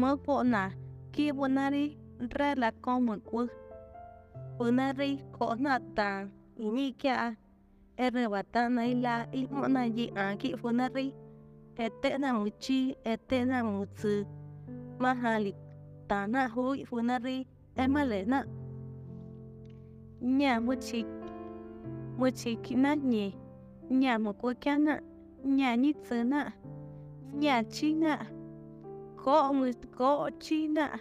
mơ bộ nà kia bố nà đi ra là con một quân bố nà đi có nà tàng ý nhị kia. E re ba ta na ila i mo na yi a ki bố nà đi à, e te na mu chi e te na mu tsu ma ha ta na hui bố nà đi e ma le na nhà mu chi mu chi ki một cô na nhà na có người có chi na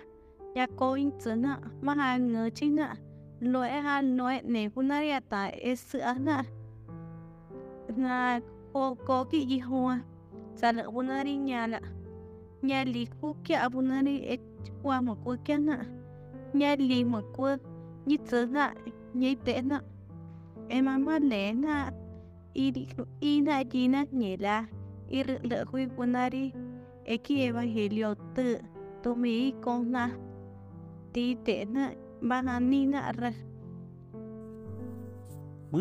nhà có in chấn na mà hai người chi na nói ha nói này cũng nữ ya tại e sữa na na có có cái gì hoa sa à? lỡ nữ đi nhà là nhà lì cô kia bún đi e qua một cô kia na nhà lì một cô như thế na như thế na em mà lẽ na nhẹ ina jina nyela lỡ le phụ nữ eki evangelio te tomi kona ti te na banani na ra mư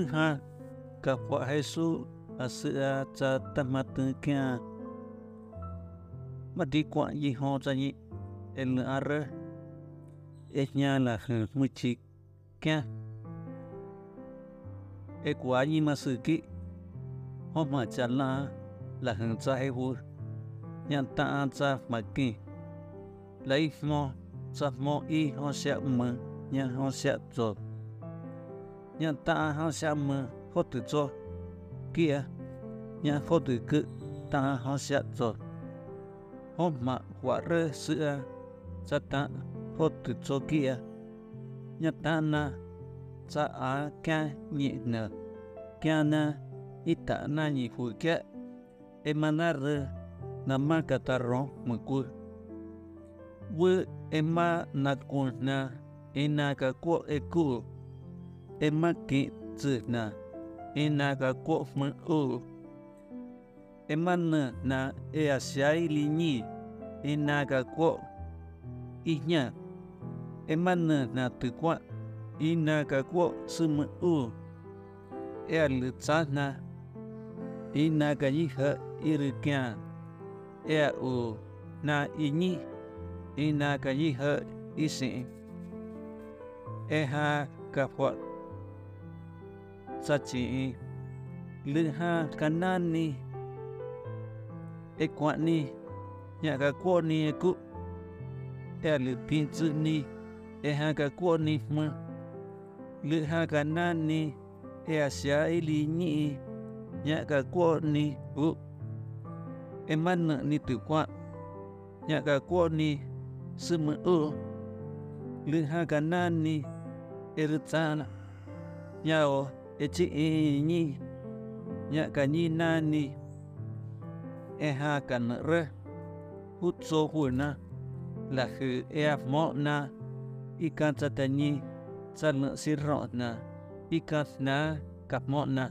ka kwa Jesu asa cha tamatu kya. Madi kwa yi ho cha yi el ar e nya la mu chi kia e kwa yi ma su ki hôm mà cha la la nhận cha he kì lấy mò cha mò y họ sẽ mơ nhà họ sẽ cho nhà ta họ sẽ mơ họ tự cho, kia nhà họ tự cứ ta họ sẽ cho hôm mà quả rơ sữa cha ta họ tự cho kia. Nhận ta na cha á kia nhẹ nở kia na ita na ni huike emanar nama katarro maku we ema na kuna ena ka ko eku ema ki na, ena ka ko mu u. Ema na na e asiai lini ena ka ko ihnya ema na na tu kwa ina ka ko sumu u. E al na ina ka yiha irikia ea u, na inyi ina ka yiha isi eha ka kwa sachi liha kanani e kwa ni ya ka kwa ni e ku ea li pinzu ni eha ka kwa ni ma liha kanani ea sia ili nyi nhà ka qua e e ni u em ăn ni tự qua nhà cả qua ni sư mơ u lư ha cả nan ni er tsana nhà o e chi e ni nhà cả ni na ni e ha cả nợ re hút số hùa na là hư e mọ na i can cha ta ni cha nợ si nà, na i can na cặp mọ na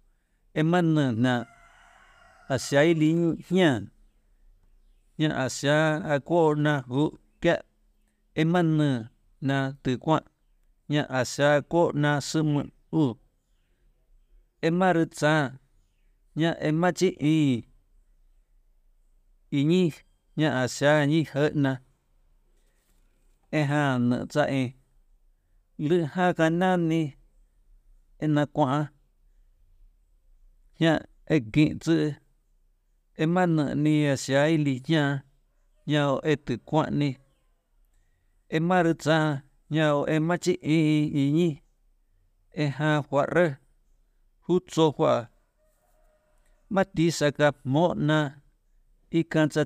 i ne na nya a sha a ko e na a sha a ko na na từ qua nya asia ko na sum u. E mar cha nya e ma chi i ni nya asia ni na. E ha na cha e. Lư ha ka na ni e na kwa nya e gi zu e mana ni asia ili nya nya o e tu kwa e maru cha nya o e ma chi i i ni e ha hwa re hu cho hwa ma ti sa ka mo na i kan cha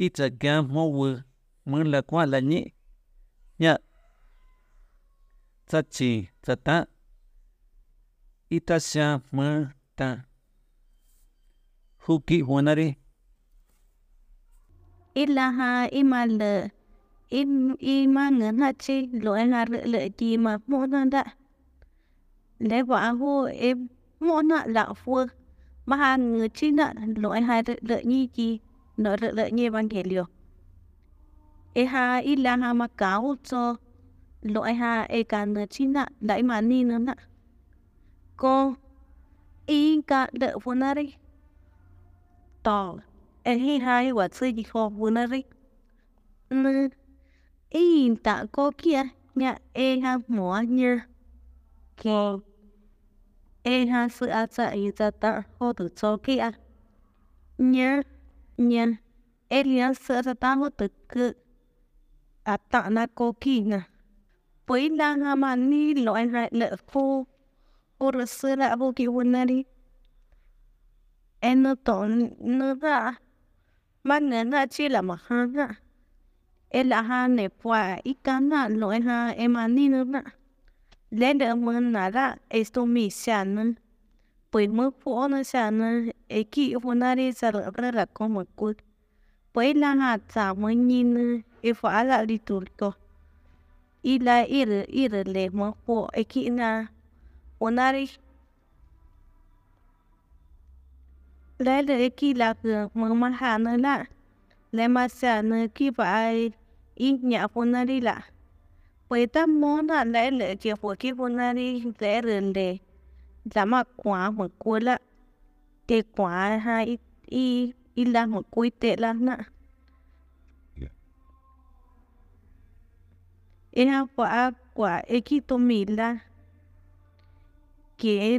sa ta. Cha la ít cha gam mo wo mừng là qua là nhị nhá ta chỉ ta ta ita xa mơ ta hu ki huana ri illa ha ima le im ima nó rất chi lo văn le liệu e ha, ít là lo ha, mà cáo e ha cho. Loại ha e ka ngư chín na đại mà ni na nạ ko ý cả đỡ fu na đi tỏ e hi ha e wa sư gì khó fu na đi nơ, ý tạ cô kia nhà e ha mua như kì e ha sư a cha y cha ta hô được cho kia. Nhớ nhớ e lia sự za ta ho tu cứ a ta na cô kia nè với la ha mà ni loại lại lệ phu ô rồi sự là vô kỳ quân này em nó tổn nó ra mà nên là chỉ là mà hơn à là ha ne pua ikana lo pues mu pu ona shan e ki funari como ku pues, la ha ta mu ni e la liturgo y la ir ir le mu pu e ki na funari le le ki la mu ma ha na la le ma sa na ki fa ai y nhà phụ nữ đi là vậy ta muốn là lẽ lẽ chỉ phụ cái phụ nữ đi lẽ rồi để làm mà quá một cuối là để quá hai y y là một cuối tệ là nè e ha quả quả e ki to mi la ke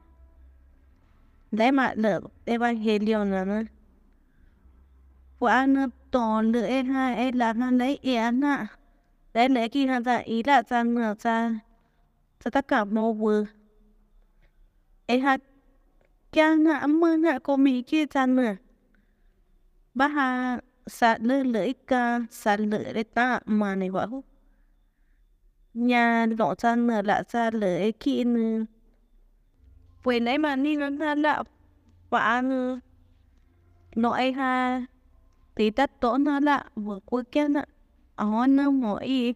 đấy e mà xa muốn nà quả khi ra là nó quả nó toàn em ha, em là nó lấy em à đấy lấy khi hắn ta ý là ta ngờ ta ta tất cả mô vừa em ha kia ngã mơ ngã cô mỹ kia ta nè ba ha sa lỡ lỡ ka sa lỡ đấy ta. Mà này bảo nhà lộ ra nửa lạ nãy mà, đi nó ra lạ và nội ha tí tất tổ nó lạ, vừa cuối kia nè ở nó mỗi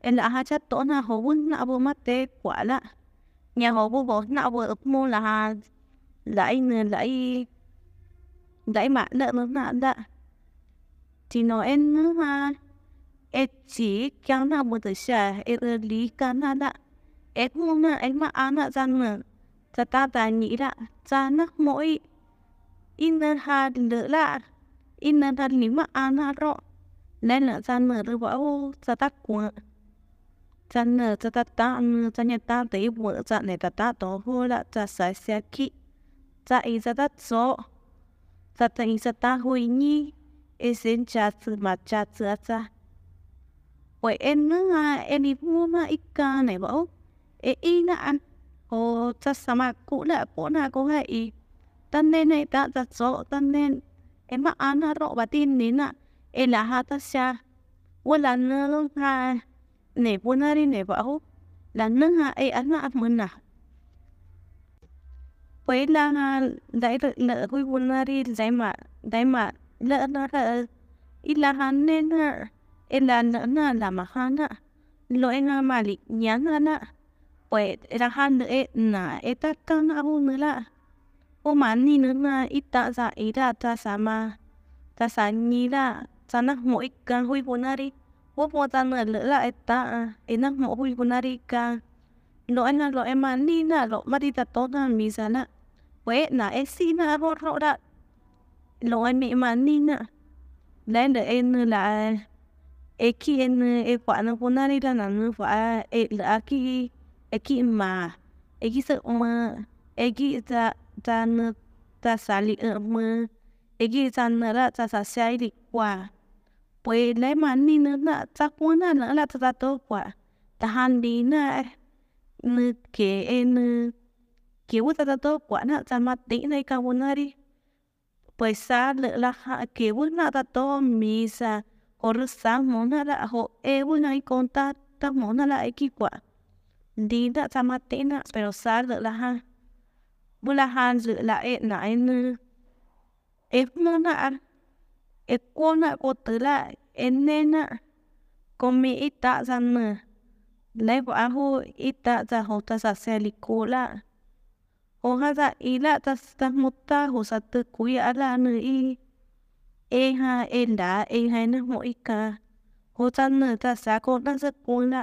em là ha, chất tổ nó hồ vốn nạ vô mắt tế quả lạ. Nhà hồ vô vô nạ vô ấp mô là ha lại nè lại lại mạ lợ nó nạ lạ. Thì nó em nữa ha, em chỉ kéo nào một tới xe em lý cả nạ đã Em không na em mà ăn nạ ra nữa ta ta ta nghĩ là cha na mỗi in na ha lỡ là in na ha lý mà ăn ha rõ nên là cha nở được bảo cha ta của cha nở cha ta ta cha nhà ta thấy vợ cha này ta ta đó hồ là cha sai xe kỹ cha ý cha ta số cha ta ý cha ta hồi nhi ý xin cha sự mà cha sự cha vậy em nữa em đi mua mà ít ca này bảo em y na ăn ô ta sama cũ là cũ na có hay ta nên này ta ta số ta nên. Em mà ăn ha rõ bà tin đến à em là ha ta xa. Vô là nương ha này vô na đi này hú, là nương ha ấy ăn là ăn mừng à. Là ha đấy lỡ vui vô na đi đấy mà đấy mà lỡ nó là ít là hắn nên ha mà na na lỗi mahana mà lịch nhắn nyana na pues era han e na eta kana hu nula o mani nuna ita za ira ta sama ta sa ni la ta na mo ikan hui bonari wo po ta na le la eta ena mo hui bonari ka lo na lo e mani na lo ma ta to na misa na we na e si na ho ro da lo e mi mani na lên để em là e ki en e kwa na puna ri la na nu fa e la ki Eki ma, eki ki sa ma eki ta ta na ta sa li e ma, eki ta na ra ta sa sa i kwa pues le mà ni na là ta quan na nữa là ta to kwa. ta han đi na ke e na ke wu ta ta to kwa na, ta mà tí này cả buồn ri. pues sa le la ha, ke wu na ta to misa or sa mo na ra ho e buồn này con ta ta món là ai e kỳ quả kwa đã ta mắt tí na pero sa lỡ là ha. Bữa là han lỡ là e nãy nư. Em nó na e kona ko tela enena komi ita sana lai bo ahu ita ta ho ta sa se likola o ha ta ila ta ta mutta ho sa te kui ala nu i e ha e la e ha na mo ika ho ta nu ta giấc ko na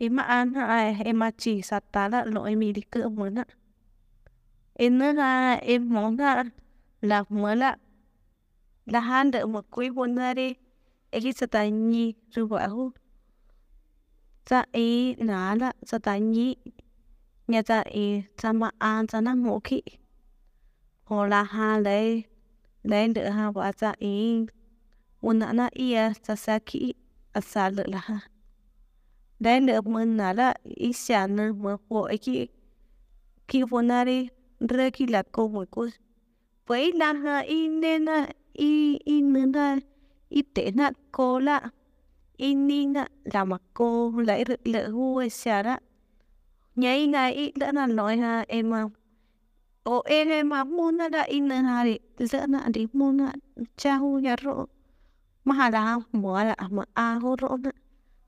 bo na ta em ha em em em em chỉ sát ta là lỗi mi đi cửa muốn ạ. em nâng là em muốn là là muốn là là han được một quý buồn ra đi Eki ý rubahu. là sát nala satanyi. Nhà ta ý za mà an za na mô ki. Hồ là ha lấy lấy được ha ta za muốn là na ia sẽ sa ki asa lợ la ha đây là mân na la i xa nơ mơ hồ e ki. Ki vô na ri rơ la cô mùi cô. Vậy là ha i nê na i i nơ na y tế na cô la y ni na là mà cô lấy được lỡ đó nhảy ngay y đã là nói ha em mà ô em em mà muốn na đã in na đi giờ na đi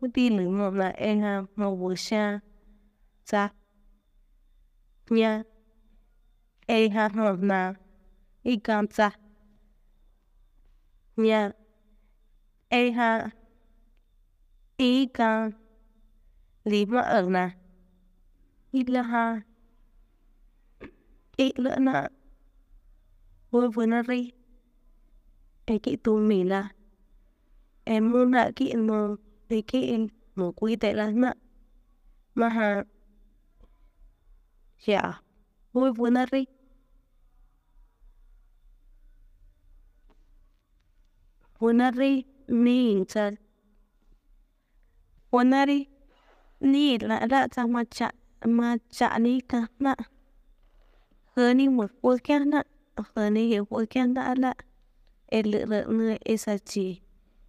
một cuộc kỹ đã mà là cô một cuộc illa hai ka hutso no hai e han ka na china e ha. Mo mu ti hi na mu ti hi na cha cho na ho e ki e ha e ha mo mu ti lu mo na e ha mo cha ri em muốn mà mà ha vui ni cha. Wanari ni la la cha ma cha ma cha ni ka na hơ ni một bữa kia na hơ ni hiểu bữa kia na la e lựa lựa nữa e sa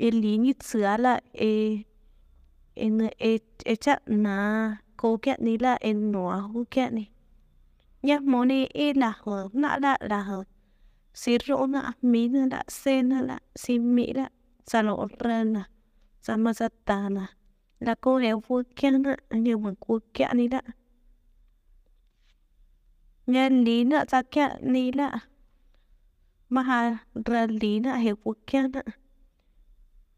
hàn lại lấy chả vô lại liệt lơ là hàn lấy tệ na hệ lấy tệ na hệ vô kia nạ nhà cô đi một thời gian nửa lại như thời gian nửa là hàn xếp thôi nhá cho mà nạ cổ xứ là cha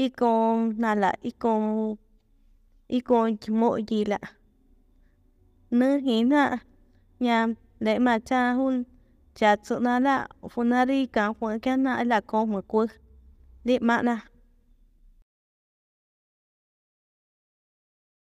y maja là là y näjnye y näjnye mỗi gì lo nữ tsakani lo'eja nhà để mà cha fue cha kajmo'na iko nala iko iko đi näjina ña cái tsa là tsatsänala junari kajwä'kyajna la kojmä kuäk.